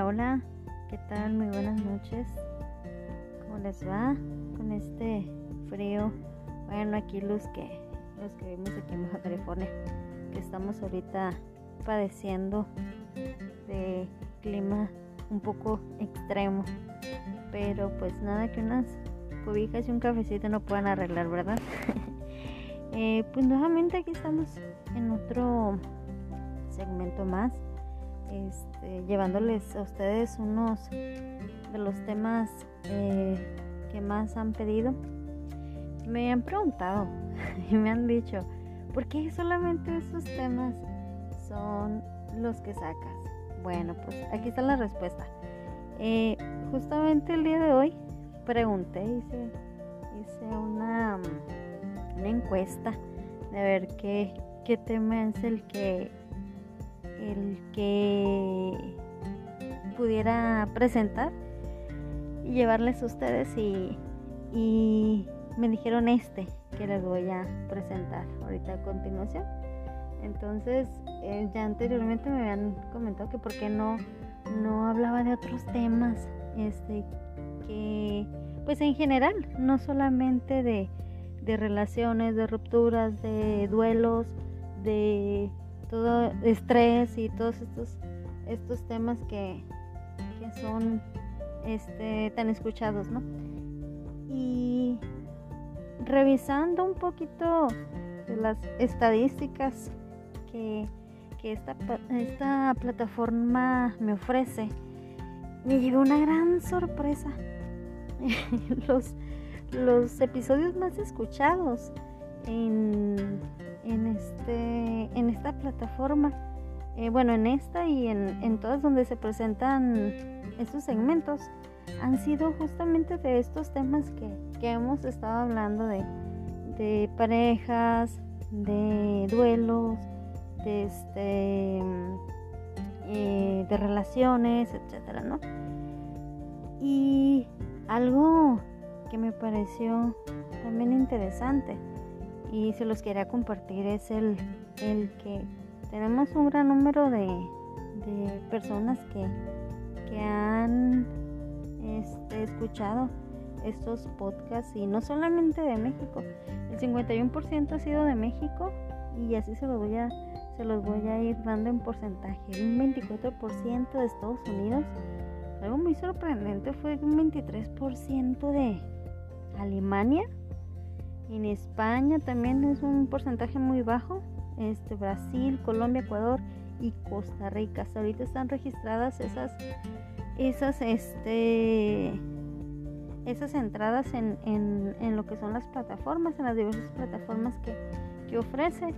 Hola, ¿qué tal? Muy buenas noches. ¿Cómo les va con este frío? Bueno, aquí los que los que vivimos aquí en Baja California, que estamos ahorita padeciendo de clima un poco extremo, pero pues nada que unas cobijas y un cafecito no puedan arreglar, ¿verdad? Eh, pues nuevamente aquí estamos en otro segmento más este, llevándoles a ustedes unos de los temas eh, que más han pedido. Me han preguntado y me han dicho, ¿por qué solamente esos temas son los que sacas? Bueno, pues aquí está la respuesta. Eh, justamente el día de hoy pregunté, hice, hice una, una encuesta de ver qué, qué tema es el que el que pudiera presentar y llevarles a ustedes y, me dijeron este que les voy a presentar ahorita a continuación. Entonces, eh, ya anteriormente me habían comentado que por qué no, no hablaba de otros temas, este, que, pues en general, no solamente de, de relaciones, de rupturas, de duelos, de todo estrés y todos estos, estos temas que, son este, tan escuchados, ¿no? Y revisando un poquito las estadísticas que, esta, esta plataforma me ofrece, me llevé una gran sorpresa. los, los episodios más escuchados en en, este, en esta plataforma. Eh, bueno, en esta y en, todas donde se presentan estos segmentos, han sido justamente de estos temas que, hemos estado hablando de, de parejas, de duelos, de, este, eh, de relaciones, etcétera, ¿no? Y algo que me pareció también interesante y se los quería compartir es el, el que tenemos un gran número de, de personas que, que han este, escuchado estos podcasts y no solamente de México, el 51% ha sido de México y así se los voy a se los voy a ir dando en porcentaje. Un 24% de Estados Unidos. Algo muy sorprendente fue un 23% de Alemania en España también es un porcentaje muy bajo. Este, Brasil, Colombia, Ecuador y Costa Rica. Hasta ahorita están registradas esas, esas, este, esas entradas en, en, lo que son las plataformas, en las diversas plataformas que, que ofrece.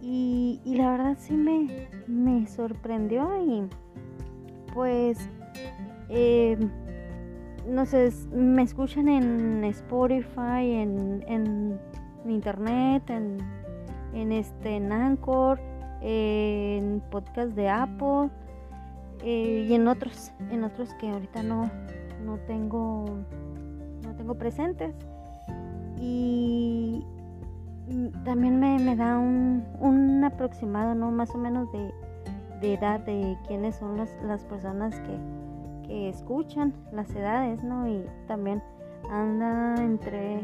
Y, y, la verdad sí me, me sorprendió y pues eh, no sé, me escuchan en Spotify, en, en internet, en, en, este, en Anchor, en podcast de Apple eh, y en otros, en otros que ahorita no, no tengo, no tengo presentes. Y también me, da un, un, aproximado, ¿no? Más o menos de, de edad de quiénes son las personas que, que escuchan las edades, ¿no? Y también anda entre,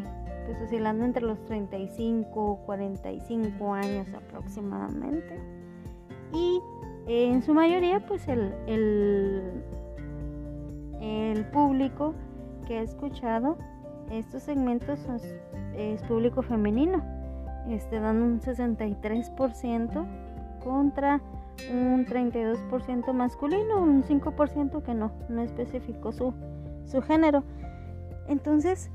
pues oscilando entre los 35, 45 años aproximadamente. Y en su mayoría, pues el, el, el público que ha escuchado estos segmentos es, público femenino, este, dando un 63% contra un 32% masculino, un 5% que no, no especificó su, su género. Entonces,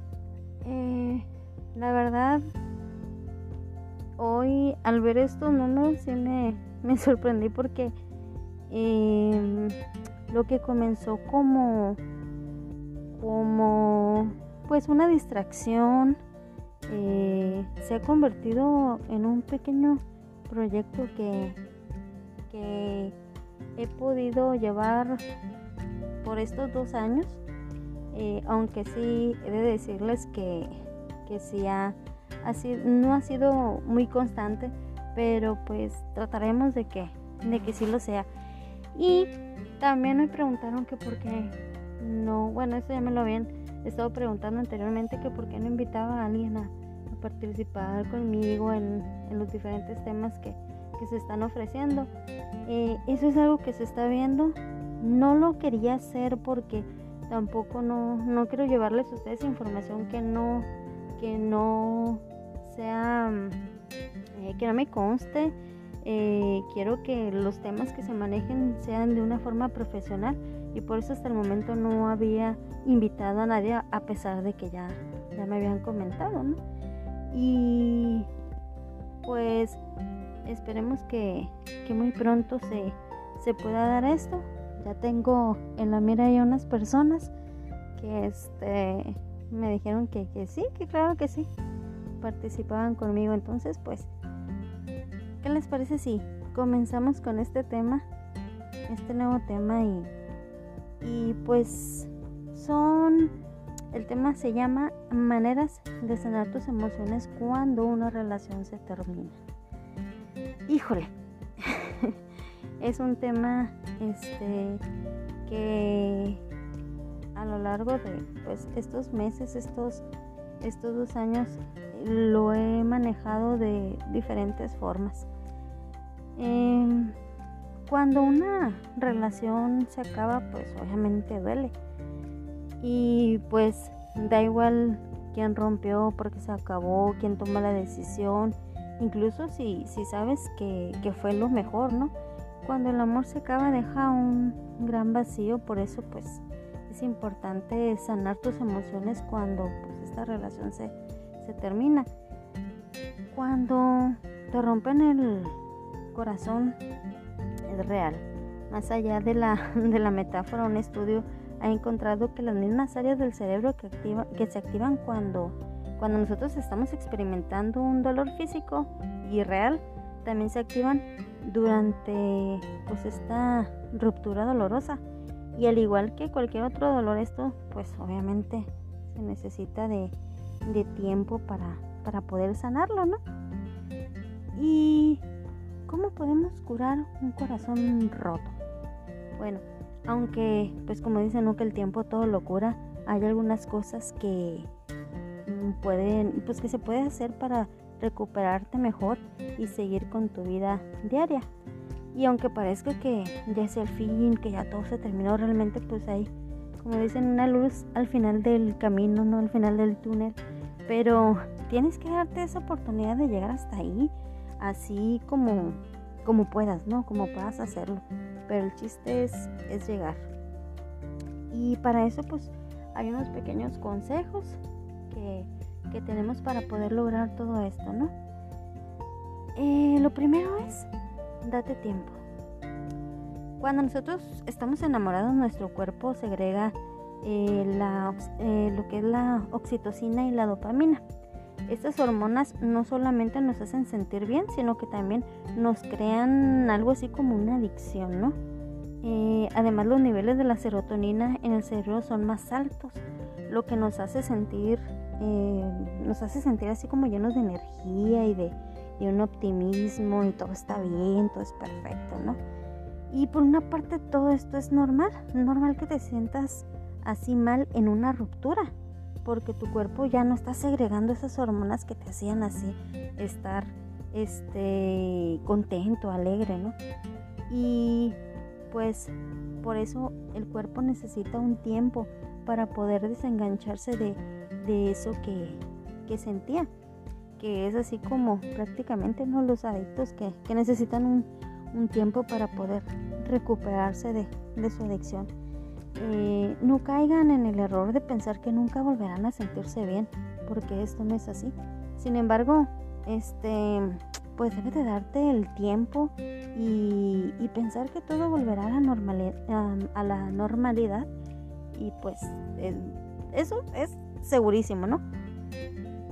eh, la verdad, hoy al ver estos números sí me, me sorprendí porque em, lo que comenzó como, como pues una distracción eh, se ha convertido en un pequeño proyecto que he podido llevar por estos dos años, eh, aunque sí he de decirles que, que sí ha, no ha sido muy constante, pero pues trataremos de que, de que sí lo sea. Y también me preguntaron que por qué no, bueno, eso ya me lo habían estado preguntando anteriormente, que por qué no invitaba a alguien a, participar conmigo en, los diferentes temas que, se están ofreciendo. Eh, eso es algo que se está viendo. No lo quería hacer porque tampoco no, no quiero llevarles a ustedes información que no, que no sea, eh, que no me conste. Eh, quiero que los temas que se manejen sean de una forma profesional y por eso hasta el momento no había invitado a nadie a pesar de que ya, ya me habían comentado. Y pues esperemos que, que muy pronto se, se, pueda dar esto. Ya tengo en la mira ya unas personas que este, me dijeron que, que sí, que claro que sí, participaban conmigo. Entonces pues ¿Qué les parece si comenzamos con este tema? Este nuevo tema y, y pues son... El tema se llama maneras de sanar tus emociones cuando una relación se termina. Híjole, es un tema este que a lo largo de pues, estos meses, estos, estos dos años, lo he manejado de diferentes formas. Em, cuando una relación se acaba, pues obviamente duele. Y pues da igual quién rompió porque se acabó, quién toma la decisión, incluso si, si sabes que, fue lo mejor, ¿no? Cuando el amor se acaba deja un gran vacío, por eso pues es importante sanar tus emociones cuando pues, esta relación se, se termina. Cuando te rompen el, corazón es real. Más allá de la, de la metáfora, un estudio ha encontrado que las mismas áreas del cerebro que, activa, que se activan cuando, cuando nosotros estamos experimentando un dolor físico y real, también se activan durante pues, esta ruptura dolorosa. Y al igual que cualquier otro dolor, esto pues obviamente se necesita de, de tiempo para, para poder sanarlo, ¿no? Y ¿Cómo podemos curar un corazón roto? Bueno, aunque pues como dicen, no que el tiempo todo lo cura, hay algunas cosas que pueden, pues que se puede hacer para recuperarte mejor y seguir con tu vida diaria. Y aunque parezca que ya sea el fin, que ya todo se terminó, realmente pues hay, como dicen, una luz al final del camino, no al final del túnel. Pero tienes que darte esa oportunidad de llegar hasta ahí así como, como puedas, ¿no? Como puedas hacerlo. Pero el chiste es, es llegar. Y para eso pues hay unos pequeños consejos que, que tenemos para poder lograr todo esto, ¿no? Eh, lo primero es, date tiempo. Cuando nosotros estamos enamorados, nuestro cuerpo segrega eh, la, eh, lo que es la oxitocina y la dopamina. Estas hormonas no solamente nos hacen sentir bien, sino que también nos crean algo así como una adicción, ¿no? Eh, además los niveles de la serotonina en el cerebro son más altos, lo que nos hace sentir, eh, nos hace sentir así como llenos de energía y de, de un optimismo y todo está bien, todo es perfecto, ¿no? Y por una parte todo esto es normal, normal que te sientas así mal en una ruptura, porque tu cuerpo ya no está segregando esas hormonas que te hacían así estar este contento, alegre, ¿no? Y pues por eso el cuerpo necesita un tiempo para poder desengancharse de, eso que, sentía, que es así como prácticamente ¿no? los adictos que, necesitan un, tiempo para poder recuperarse de, de su adicción. Eh, no caigan en el error de pensar que nunca volverán a sentirse bien, porque esto no es así. Sin embargo, este, pues debe de darte el tiempo y, pensar que todo volverá a la, normalidad, a, la normalidad y pues eso es segurísimo, ¿no?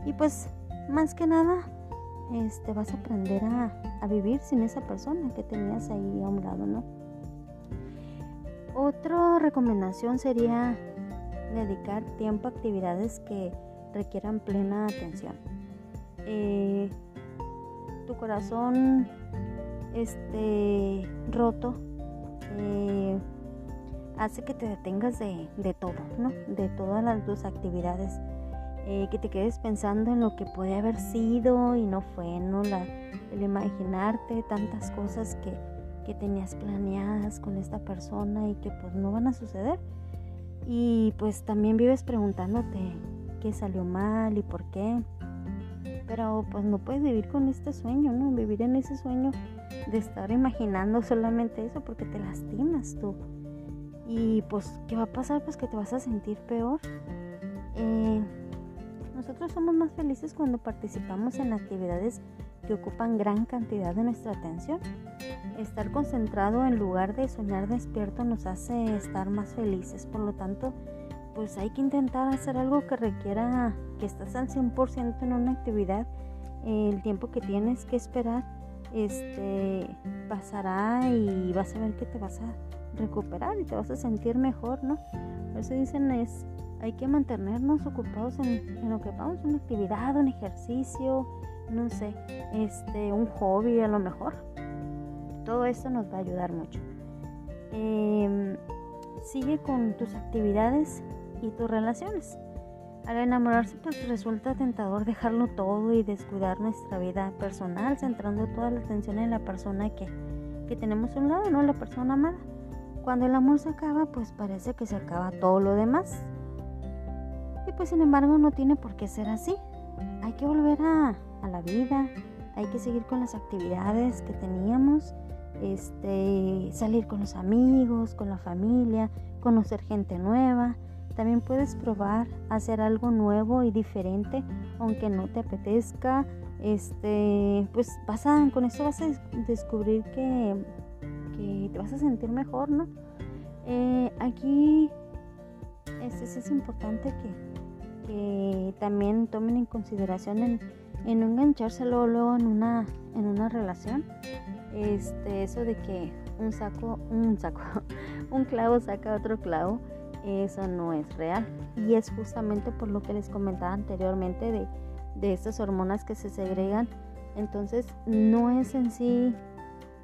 Y pues más que nada, este, vas a aprender a, vivir sin esa persona que tenías ahí a un lado, ¿no? Otra recomendación sería dedicar tiempo a actividades que requieran plena atención. Eh, tu corazón este, roto eh, hace que te detengas de, todo, ¿no? De todas las dos actividades. Eh, que te quedes pensando en lo que puede haber sido y no fue, ¿no? La, el imaginarte tantas cosas que, que tenías planeadas con esta persona y que pues no van a suceder. Y pues también vives preguntándote qué salió mal y por qué. Pero pues no puedes vivir con este sueño, ¿no? Vivir en ese sueño de estar imaginando solamente eso porque te lastimas tú. Y pues, ¿qué va a pasar? Pues que te vas a sentir peor. Eh, nosotros somos más felices cuando participamos en actividades que ocupan gran cantidad de nuestra atención. Estar concentrado en lugar de soñar despierto nos hace estar más felices. Por lo tanto, pues hay que intentar hacer algo que requiera que estás al 100% en una actividad. El tiempo que tienes que esperar este pasará y vas a ver que te vas a recuperar y te vas a sentir mejor, ¿no? Por eso dicen es hay que mantenernos ocupados en, lo que vamos, una actividad, un ejercicio, no sé, este, un hobby a lo mejor. Todo esto nos va a ayudar mucho. Em, sigue con tus actividades y tus relaciones. Al enamorarse pues resulta tentador dejarlo todo y descuidar nuestra vida personal, centrando toda la atención en la persona que, que tenemos a un lado, no la persona amada. Cuando el amor se acaba, pues parece que se acaba todo lo demás. Y pues sin embargo no tiene por qué ser así. Hay que volver a, a la vida, hay que seguir con las actividades que teníamos, este, salir con los amigos, con la familia, conocer gente nueva, también puedes probar hacer algo nuevo y diferente, aunque no te apetezca. Este, pues vas con esto vas a descubrir que, te vas a sentir mejor, ¿no? Eh, aquí este, es importante que, también tomen en consideración en, en no engancharse luego, en una, en una relación. Este, eso de que un saco, un saco, un clavo saca otro clavo eso no es real. Y es justamente por lo que les comentaba anteriormente de, de estas hormonas que se segregan. Entonces no es en sí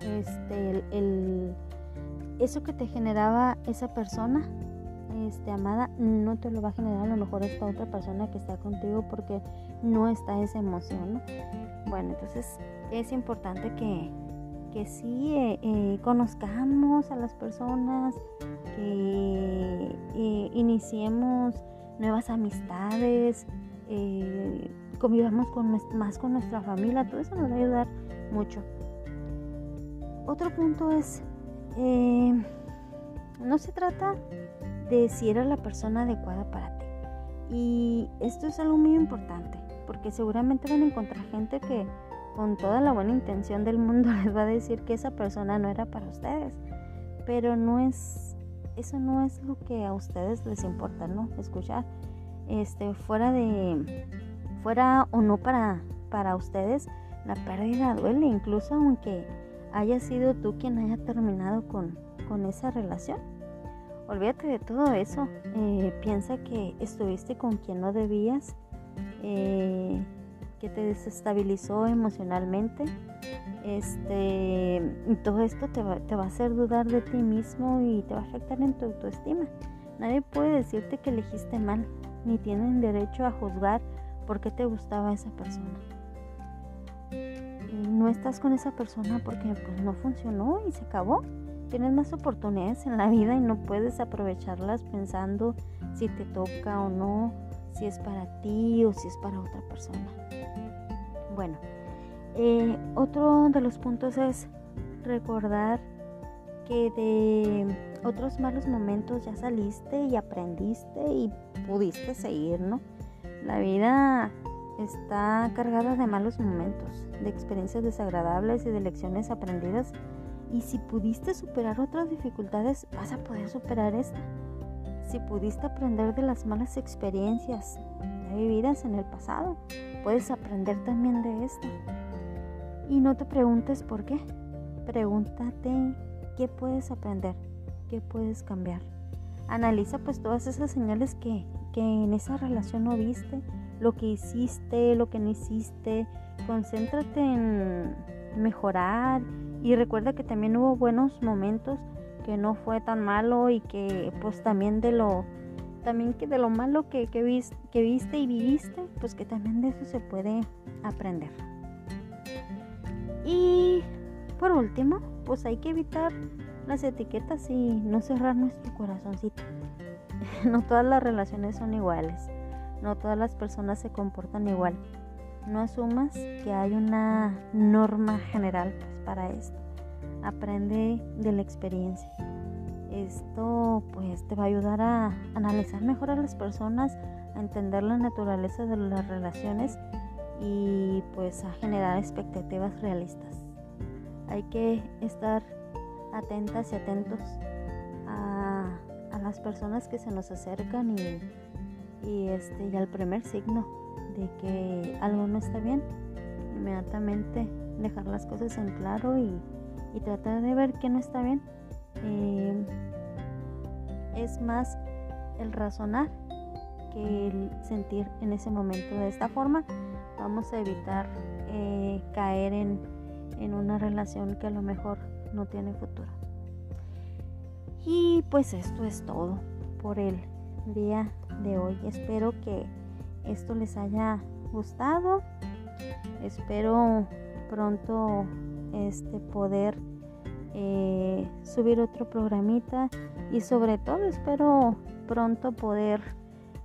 este, el, eso que te generaba esa persona este, amada no te lo va a generar a lo mejor esta otra persona que está contigo porque no está esa emoción. Bueno, entonces es importante que, que sí eh, eh, conozcamos a las personas, que eh, iniciemos nuevas amistades, convivamos con, más con nuestra familia, todo eso nos va a ayudar mucho. Otro punto es, no se trata de si era la persona adecuada para ti. Y esto es algo muy importante, porque seguramente van a encontrar gente que con toda la buena intención del mundo les va a decir que esa persona no era para ustedes. Pero no es, eso no es lo que a ustedes les importa, ¿no? Escuchar. Este, fuera de, fuera o no para, para ustedes, la pérdida duele, incluso aunque haya sido tú quien haya terminado con, con esa relación. Olvídate de todo eso. Eh, piensa que estuviste con quien no debías. Eh, que te desestabilizó emocionalmente. Este, todo esto te va, te va a hacer dudar de ti mismo y te va a afectar en tu autoestima. Nadie puede decirte que elegiste mal, ni tienen derecho a juzgar por qué te gustaba esa persona. No estás con esa persona porque pues, no funcionó y se acabó. Tienes más oportunidades en la vida y no puedes aprovecharlas pensando si te toca o no, si es para ti o si es para otra persona. Bueno, eh, otro de los puntos es recordar que de otros malos momentos ya saliste y aprendiste y pudiste seguir, ¿no? La vida está cargada de malos momentos, de experiencias desagradables y de lecciones aprendidas. Y si pudiste superar otras dificultades, vas a poder superar esta. Si pudiste aprender de las malas experiencias vividas en el pasado, puedes aprender también de esto. Y no te preguntes por qué. Pregúntate qué puedes aprender, qué puedes cambiar. Analiza pues todas esas señales que, que en esa relación no viste, lo que hiciste, lo que no hiciste. Concéntrate en mejorar y recuerda que también hubo buenos momentos que no fue tan malo y que pues también de lo también que de lo malo que, que, que viste y viviste, pues que también de eso se puede aprender. Y por último, pues hay que evitar las etiquetas y no cerrar nuestro corazoncito. no todas las relaciones son iguales, no todas las personas se comportan igual. No asumas que hay una norma general pues, para esto. Aprende de la experiencia. Esto pues te va a ayudar a analizar mejor a las personas, a entender la naturaleza de las relaciones y pues a generar expectativas realistas. Hay que estar atentas y atentos a, las personas que se nos acercan y, y, este, y al primer signo de que algo no está bien, inmediatamente dejar las cosas en claro y, y tratar de ver que no está bien. Eh, es más el razonar que el sentir en ese momento. De esta forma vamos a evitar eh, caer en, en una relación que a lo mejor no tiene futuro. Y pues esto es todo por el día de hoy. Espero que esto les haya gustado. Espero pronto este poder eh, subir otro programita y sobre todo espero pronto poder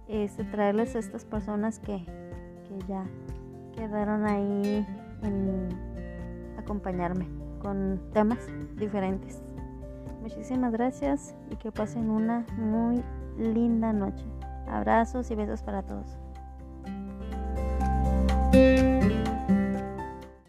este, traerles a estas personas que, que ya quedaron ahí en acompañarme con temas diferentes. Muchísimas gracias y que pasen una muy linda noche. Abrazos y besos para todos.